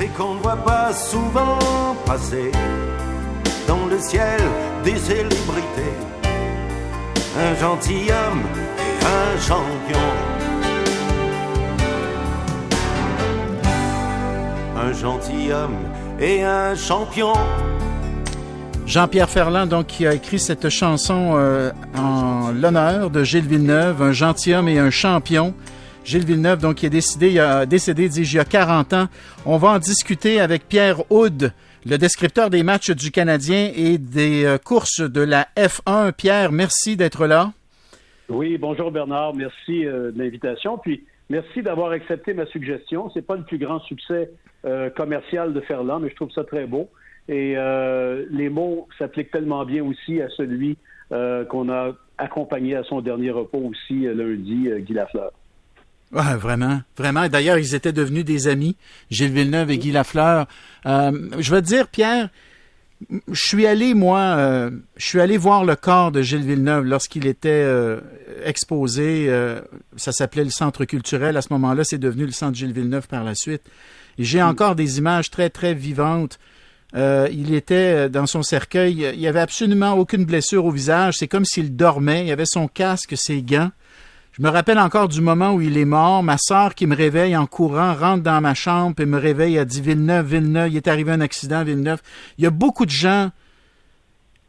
c'est qu'on ne voit pas souvent passer dans le ciel des célébrités un gentilhomme et un champion. Un gentilhomme et un champion. Jean-Pierre Ferland, donc, qui a écrit cette chanson euh, en l'honneur de Gilles Villeneuve, un gentilhomme et un champion. Gilles Villeneuve, donc, qui est décédé, il a décédé, dis il y a 40 ans. On va en discuter avec Pierre Houd, le descripteur des matchs du Canadien et des euh, courses de la F1. Pierre, merci d'être là. Oui, bonjour Bernard, merci euh, de l'invitation. Puis merci d'avoir accepté ma suggestion. C'est pas le plus grand succès commercial de Ferland, mais je trouve ça très beau. Et euh, les mots s'appliquent tellement bien aussi à celui euh, qu'on a accompagné à son dernier repos aussi euh, lundi, Guy Lafleur. Ouais, vraiment, vraiment. D'ailleurs, ils étaient devenus des amis, Gilles Villeneuve et Guy Lafleur. je veux te dire, Pierre, je suis allé, moi, je suis allé voir le corps de Gilles Villeneuve lorsqu'il était exposé. ça s'appelait le Centre culturel. À ce moment-là, c'est devenu le Centre Gilles Villeneuve par la suite. Et j'ai encore des images très, très vivantes euh, il était euh, dans son cercueil. Il n'y avait absolument aucune blessure au visage. C'est comme s'il dormait. Il avait son casque, ses gants. Je me rappelle encore du moment où il est mort. Ma sœur qui me réveille en courant rentre dans ma chambre et me réveille. a dit Villeneuve, Villeneuve, il est arrivé un accident à Villeneuve. Il y a beaucoup de gens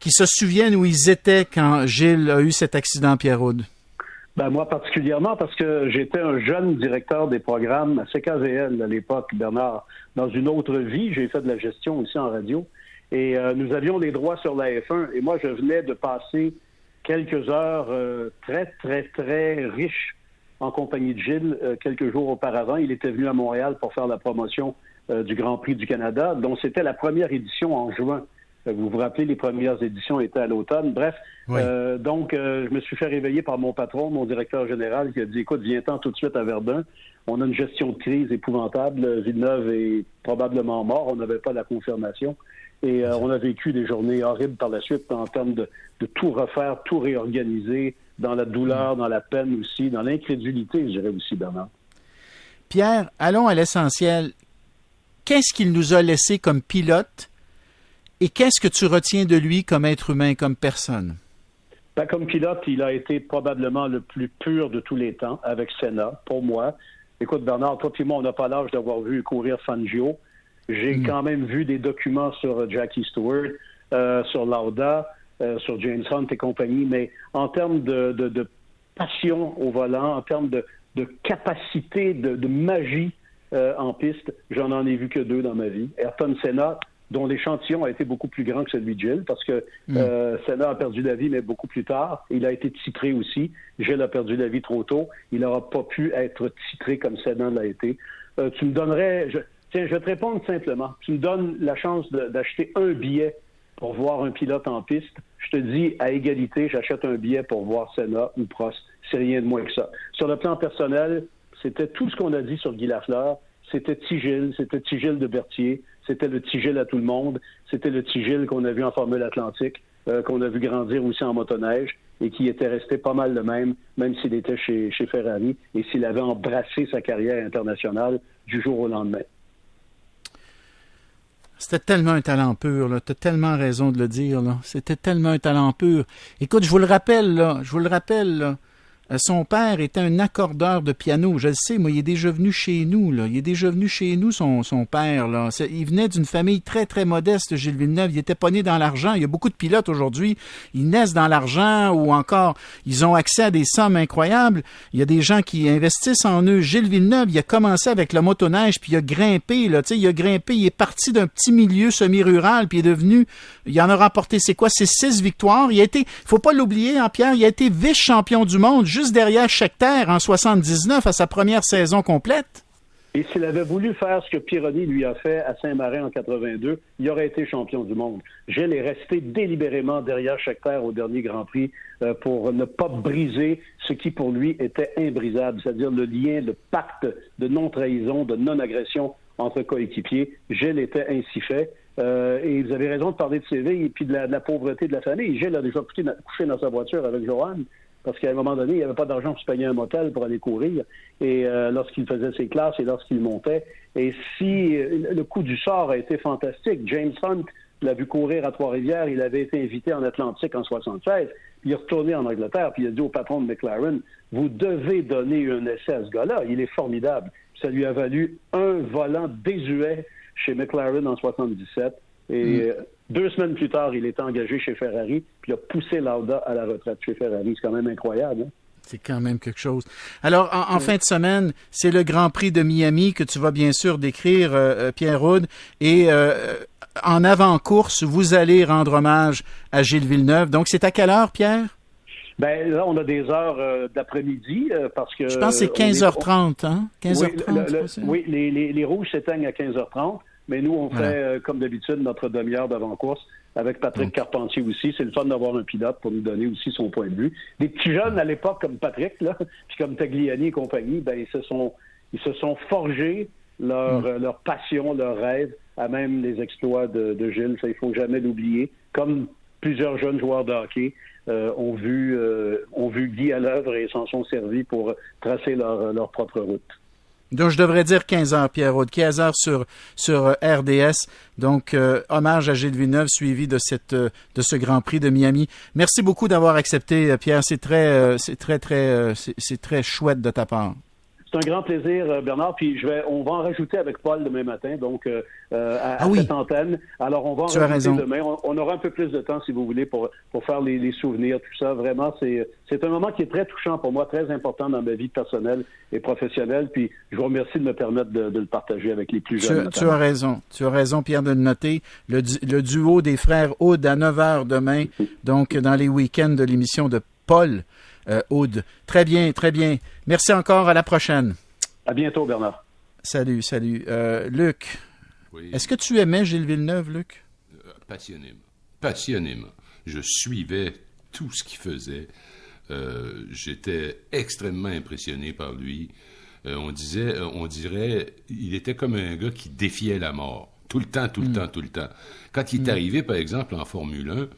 qui se souviennent où ils étaient quand Gilles a eu cet accident, Pierre Aude. Ben, moi particulièrement parce que j'étais un jeune directeur des programmes à CKVL à l'époque, Bernard. Dans une autre vie, j'ai fait de la gestion aussi en radio. Et euh, nous avions les droits sur la F1. Et moi, je venais de passer quelques heures euh, très, très, très riches en compagnie de Gilles euh, quelques jours auparavant. Il était venu à Montréal pour faire la promotion du Grand Prix du Canada, dont c'était la première édition en juin. Vous vous rappelez, les premières éditions étaient à l'automne. Bref, euh, donc euh, je me suis fait réveiller par mon patron, mon directeur général, qui a dit écoute, viens-t'en tout de suite à Verdun. On a une gestion de crise épouvantable. Villeneuve est probablement mort. On n'avait pas la confirmation. Et euh, on a vécu des journées horribles par la suite en termes de, de tout refaire, tout réorganiser, dans la douleur, dans la peine aussi, dans l'incrédulité, je dirais aussi, Bernard. Pierre, allons à l'essentiel. Qu'est-ce qu'il nous a laissé comme pilote et qu'est-ce que tu retiens de lui comme être humain, comme personne? Ben, comme pilote, il a été probablement le plus pur de tous les temps avec Senna, pour moi. Écoute, Bernard, toi et moi, on n'a pas l'âge d'avoir vu courir Fangio. J'ai hmm. quand même vu des documents sur Jackie Stewart, euh, sur Lauda, euh, sur James Hunt et compagnie, mais en termes de, passion au volant, en termes de, capacité, de, magie euh, en piste, j'en en ai vu que deux dans ma vie. Ayrton Senna, dont l'échantillon a été beaucoup plus grand que celui de Gilles, parce que mm. euh, Senna a perdu la vie, mais beaucoup plus tard. Il a été titré aussi. Gilles a perdu la vie trop tôt. Il n'aura pas pu être titré comme Senna l'a été. Euh, tu me donnerais... Je, tiens, je vais te répondre simplement. Tu me donnes la chance d'acheter un billet pour voir un pilote en piste. Je te dis, à égalité, j'achète un billet pour voir Senna ou Prost. C'est rien de moins que ça. Sur le plan personnel, c'était tout ce qu'on a dit sur Guy Lafleur. C'était Tigil, c'était Tigil de Berthier, c'était le Tigil à tout le monde. C'était le Tigil qu'on a vu en Formule Atlantique, euh, qu'on a vu grandir aussi en motoneige et qui était resté pas mal le même, même s'il était chez, Ferrari et s'il avait embrassé sa carrière internationale du jour au lendemain. C'était tellement un talent pur, là. T'as tellement raison de le dire. C'était tellement un talent pur. Écoute, je vous le rappelle, là. Je vous le rappelle, là. Euh, son père était un accordeur de piano. Je le sais, moi, il est déjà venu chez nous, là. Il est déjà venu chez nous, son, père, là. Il venait d'une famille très, très modeste, Gilles Villeneuve. Il était pas né dans l'argent. Il y a beaucoup de pilotes aujourd'hui. Ils naissent dans l'argent ou encore, ils ont accès à des sommes incroyables. Il y a des gens qui investissent en eux. Gilles Villeneuve, il a commencé avec la motoneige, puis il a grimpé, là. Il a grimpé. Il est parti d'un petit milieu semi-rural, puis il est devenu, il en a remporté, c'est quoi, c'est six victoires. Il a été, faut pas l'oublier, hein, Pierre, il a été vice-champion du monde derrière Schechter en 79 à sa première saison complète. Et s'il avait voulu faire ce que Pironi lui a fait à Saint-Marin en 82, il aurait été champion du monde. Gilles est resté délibérément derrière Schechter au dernier Grand Prix euh, pour ne pas briser ce qui pour lui était imbrisable, c'est-à-dire le lien, le pacte de non-trahison, de non-agression entre coéquipiers. Gilles était ainsi fait. Euh, et vous avez raison de parler de CV et puis de la, pauvreté de la famille. Gilles a déjà couché, dans sa voiture avec Joanne. Parce qu'à un moment donné, il n'y avait pas d'argent pour se payer un motel pour aller courir. Et euh, lorsqu'il faisait ses classes et lorsqu'il montait. Et si euh, le coup du sort a été fantastique, James Hunt l'a vu courir à Trois-Rivières, il avait été invité en Atlantique en 76, puis il est retourné en Angleterre, puis il a dit au patron de McLaren, vous devez donner un essai à ce gars-là, il est formidable. Ça lui a valu un volant désuet chez McLaren en 77. Et mm. euh, deux semaines plus tard, il est engagé chez Ferrari, puis il a poussé Lauda à la retraite chez Ferrari. C'est quand même incroyable. Hein? C'est quand même quelque chose. Alors, en, fin de semaine, c'est le Grand Prix de Miami que tu vas bien sûr décrire, euh, euh, Pierre Roud. Et en avant-course, vous allez rendre hommage à Gilles Villeneuve. Donc, c'est à quelle heure, Pierre? Ben là, on a des heures d'après-midi parce que. Je pense que c'est 15h30, hein? 15h30. Oui, les, les, les, rouges s'éteignent à 15h30. Mais nous, on fait, euh, comme d'habitude, notre demi-heure d'avant-course avec Patrick Carpentier aussi. C'est le fun d'avoir un pilote pour nous donner aussi son point de vue. Des petits jeunes à l'époque comme Patrick, là, puis comme Tagliani et compagnie, ben, ils se sont, ils se sont forgés leur, mm. euh, leur passion, leur rêve, à même les exploits de, Gilles. Ça, il faut jamais l'oublier. Comme plusieurs jeunes joueurs de hockey euh, ont, vu, ont vu Guy à l'œuvre et s'en sont servis pour tracer leur, leur propre route. Donc, je devrais dire 15 heures, Pierre Aude. 15 heures sur, sur euh, RDS. Donc, euh, hommage à Gilles Villeneuve, suivi de, cette, euh, de ce Grand Prix de Miami. Merci beaucoup d'avoir accepté, Pierre. C'est très, c'est très, très, c'est très chouette de ta part. C'est un grand plaisir, euh, Bernard. Puis je vais, on va en rajouter avec Paul demain matin, donc euh, euh, à, ah cette antenne. Alors on va en rajouter demain. On, aura un peu plus de temps, si vous voulez, pour pour faire les, souvenirs, tout ça. Vraiment, c'est c'est un moment qui est très touchant pour moi, très important dans ma vie personnelle et professionnelle. Puis je vous remercie de me permettre de, le partager avec les plus jeunes. Tu, as raison, tu as raison, Pierre, de le noter. Le, le duo des frères Aude à 9 h demain, donc dans les week-ends de l'émission de Paul euh, Aude. Très bien, très bien. Merci encore. À la prochaine. À bientôt, Bernard. Salut, salut. Euh, Luc, est-ce que tu aimais Gilles Villeneuve, Luc? Euh, passionnément. Passionnément. Je suivais tout ce qu'il faisait. J'étais extrêmement impressionné par lui. on disait, on dirait, il était comme un gars qui défiait la mort. Tout le temps, tout le hmm. temps, tout le temps. Quand il est hmm. arrivé, par exemple, en Formule 1,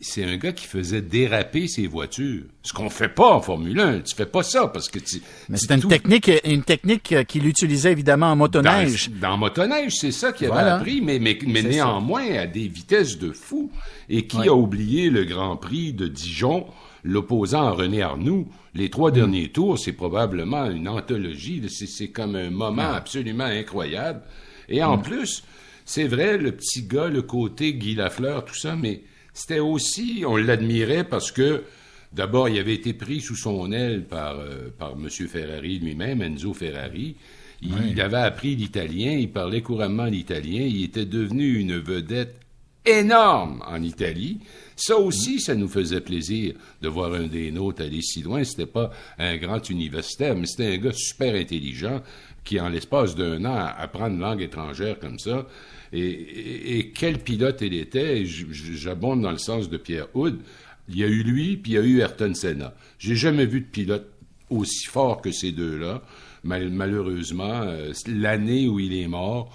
c'est un gars qui faisait déraper ses voitures. Ce qu'on fait pas en Formule 1. Tu fais pas ça parce que tu. Mais c'est une technique, une technique qu'il utilisait évidemment en motoneige. Dans, en motoneige, c'est ça qu'il avait appris, mais, mais, néanmoins à des vitesses de fou. Et qui a oublié le Grand Prix de Dijon, l'opposant à René Arnoux? Les trois mm. derniers tours, c'est probablement une anthologie. C'est comme un moment absolument incroyable. Et en mm. plus, c'est vrai, le petit gars, le côté Guy Lafleur, tout ça, mais c'était aussi, on l'admirait parce que, d'abord, il avait été pris sous son aile par, euh, par M. Ferrari lui-même, Enzo Ferrari. Il, avait appris l'italien, il parlait couramment l'italien, il était devenu une vedette énorme en Italie. Ça aussi, ça nous faisait plaisir de voir un des nôtres aller si loin. C'était pas un grand universitaire, mais c'était un gars super intelligent qui, en l'espace d'un an, apprend une langue étrangère comme ça, et, quel pilote il était, j'abonde dans le sens de Pierre Houd. Il y a eu lui, puis il y a eu Ayrton Senna. J'ai jamais vu de pilote aussi fort que ces deux-là. malheureusement, euh, l'année où il est mort,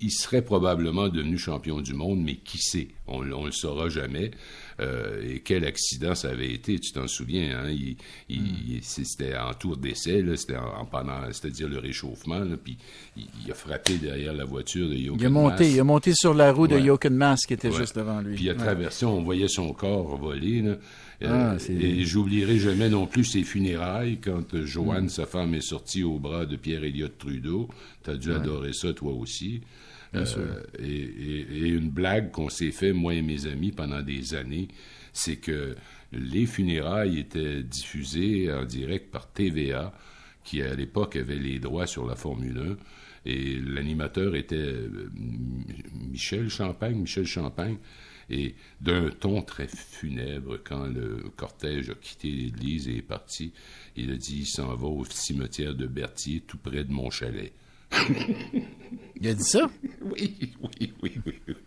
il serait probablement devenu champion du monde, mais qui sait? On ne le saura jamais. Euh, et quel accident ça avait été, tu t'en souviens, hein? Il, hmm. C'était en tour d'essai, c'était en, pendant, c'est-à-dire le réchauffement, puis il, a frappé derrière la voiture de Jochen il a monté, Il a monté sur la roue de Jochen Mass qui était juste devant lui. Puis il a traversé, on voyait son corps voler. Là. Euh, ah, et j'oublierai jamais non plus ses funérailles quand euh, Joanne, hmm. sa femme, est sortie au bras de Pierre Elliott Trudeau. Tu as dû adorer ça, toi aussi. Euh, et, une blague qu'on s'est fait, moi et mes amis, pendant des années, c'est que les funérailles étaient diffusées en direct par TVA, qui à l'époque avait les droits sur la Formule 1. Et l'animateur était euh, Michel Champagne, Michel Champagne, et d'un ton très funèbre, quand le cortège a quitté l'église et est parti, il a dit il s'en va au cimetière de Berthier, tout près de mon chalet. Il a dit ça? Oui, oui, oui,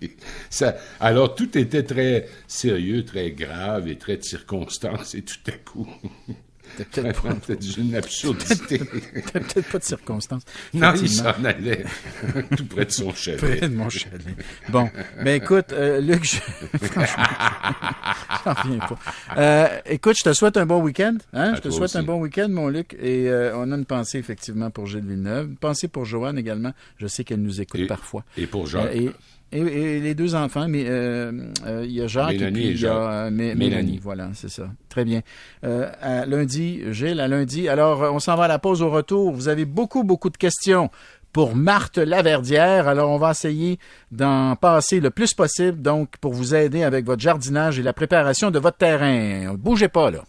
oui. Ça, alors, tout était très sérieux, très grave et très de circonstance, et tout à coup, peut-être pas. une absurdité. peut-être pas de circonstances. Non, il s'en allait tout près de son chalet. Près de mon chalet. Bon, ben écoute, euh, Luc, je... franchement, j'en reviens pas. Euh, écoute, je te souhaite un bon week-end. Hein? Je te souhaite un bon week-end, mon Luc. Et euh, on a une pensée, effectivement, pour Gilles Villeneuve. Une pensée pour Joanne également. Je sais qu'elle nous écoute parfois. Et pour Jacques. Et, et, les deux enfants, mais euh, euh, il y a Jacques et puis il y a Mélanie. Voilà, c'est ça. Très bien. à lundi, Gilles, à lundi. Alors, on s'en va à la pause au retour. Vous avez beaucoup, beaucoup de questions pour Marthe Laverdière. Alors, on va essayer d'en passer le plus possible, donc, pour vous aider avec votre jardinage et la préparation de votre terrain. Bougez pas, là.